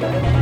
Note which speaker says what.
Speaker 1: thank you